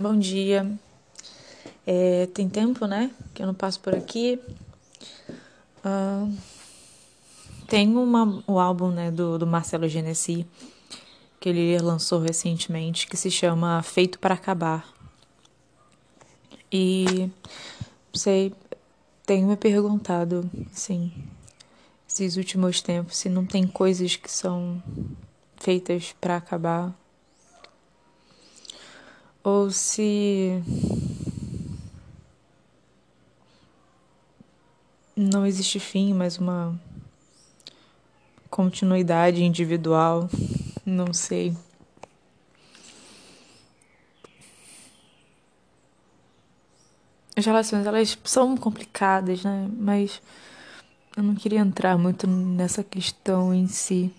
Bom dia. É, tem tempo, né? Que eu não passo por aqui. Uh, tem uma, o álbum né, do, do Marcelo Genesi, que ele lançou recentemente, que se chama Feito para Acabar. E sei, tenho me perguntado, assim, esses últimos tempos, se não tem coisas que são feitas para acabar ou se não existe fim, mas uma continuidade individual, não sei. As relações, elas são complicadas, né? Mas eu não queria entrar muito nessa questão em si.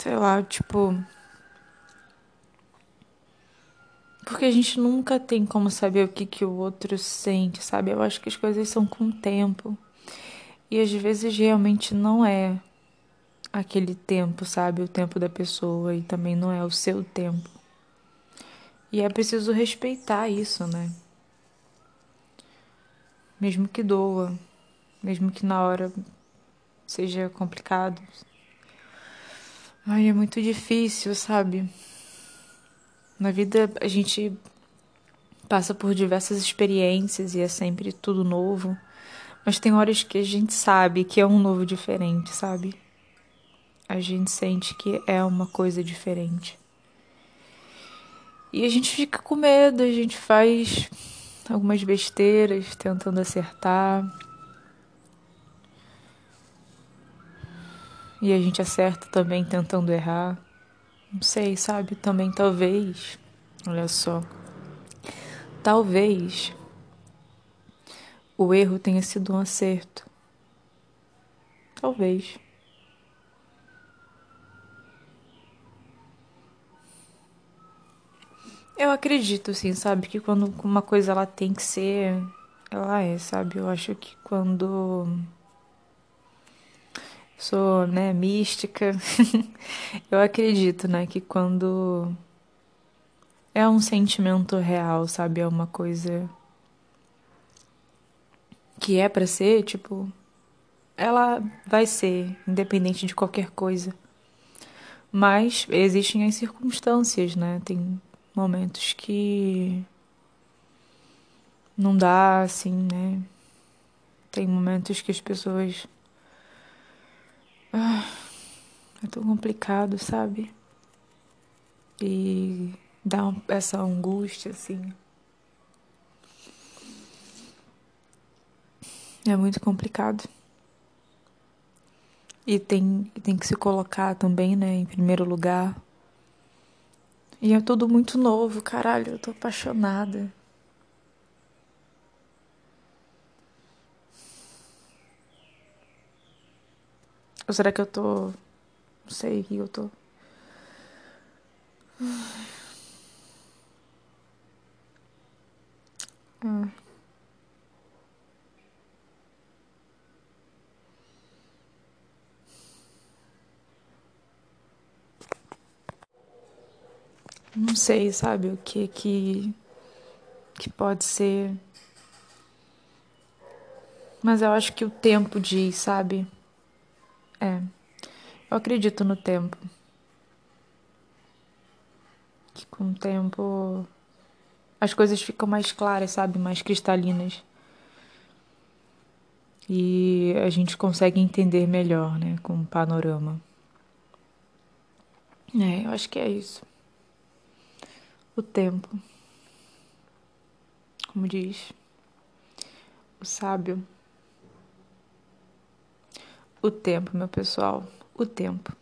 Sei lá, tipo. Porque a gente nunca tem como saber o que, que o outro sente, sabe? Eu acho que as coisas são com o tempo. E às vezes realmente não é aquele tempo, sabe? O tempo da pessoa e também não é o seu tempo. E é preciso respeitar isso, né? Mesmo que doa, mesmo que na hora seja complicado, Ai, é muito difícil, sabe? Na vida a gente passa por diversas experiências e é sempre tudo novo. Mas tem horas que a gente sabe que é um novo diferente, sabe? A gente sente que é uma coisa diferente. E a gente fica com medo, a gente faz algumas besteiras tentando acertar. E a gente acerta também tentando errar. Não sei, sabe? Também talvez. Olha só. Talvez o erro tenha sido um acerto. Talvez. Eu acredito, sim, sabe? Que quando uma coisa ela tem que ser, ela é, sabe? Eu acho que quando sou, né, mística. eu acredito, né, que quando é um sentimento real, sabe, é uma coisa que é para ser, tipo, ela vai ser, independente de qualquer coisa. Mas existem as circunstâncias, né? Tem momentos que não dá assim, né? Tem momentos que as pessoas é tão complicado, sabe? E dá essa angústia, assim. É muito complicado. E tem, tem que se colocar também, né, em primeiro lugar. E é tudo muito novo, caralho, eu tô apaixonada. Ou será que eu tô. Não sei o que eu tô. Ah. Não sei, sabe, o que que que pode ser. Mas eu acho que o tempo diz, sabe? É. Eu acredito no tempo. Que com o tempo as coisas ficam mais claras, sabe? Mais cristalinas. E a gente consegue entender melhor, né? Com o panorama. É, eu acho que é isso. O tempo. Como diz o sábio. O tempo, meu pessoal, o tempo.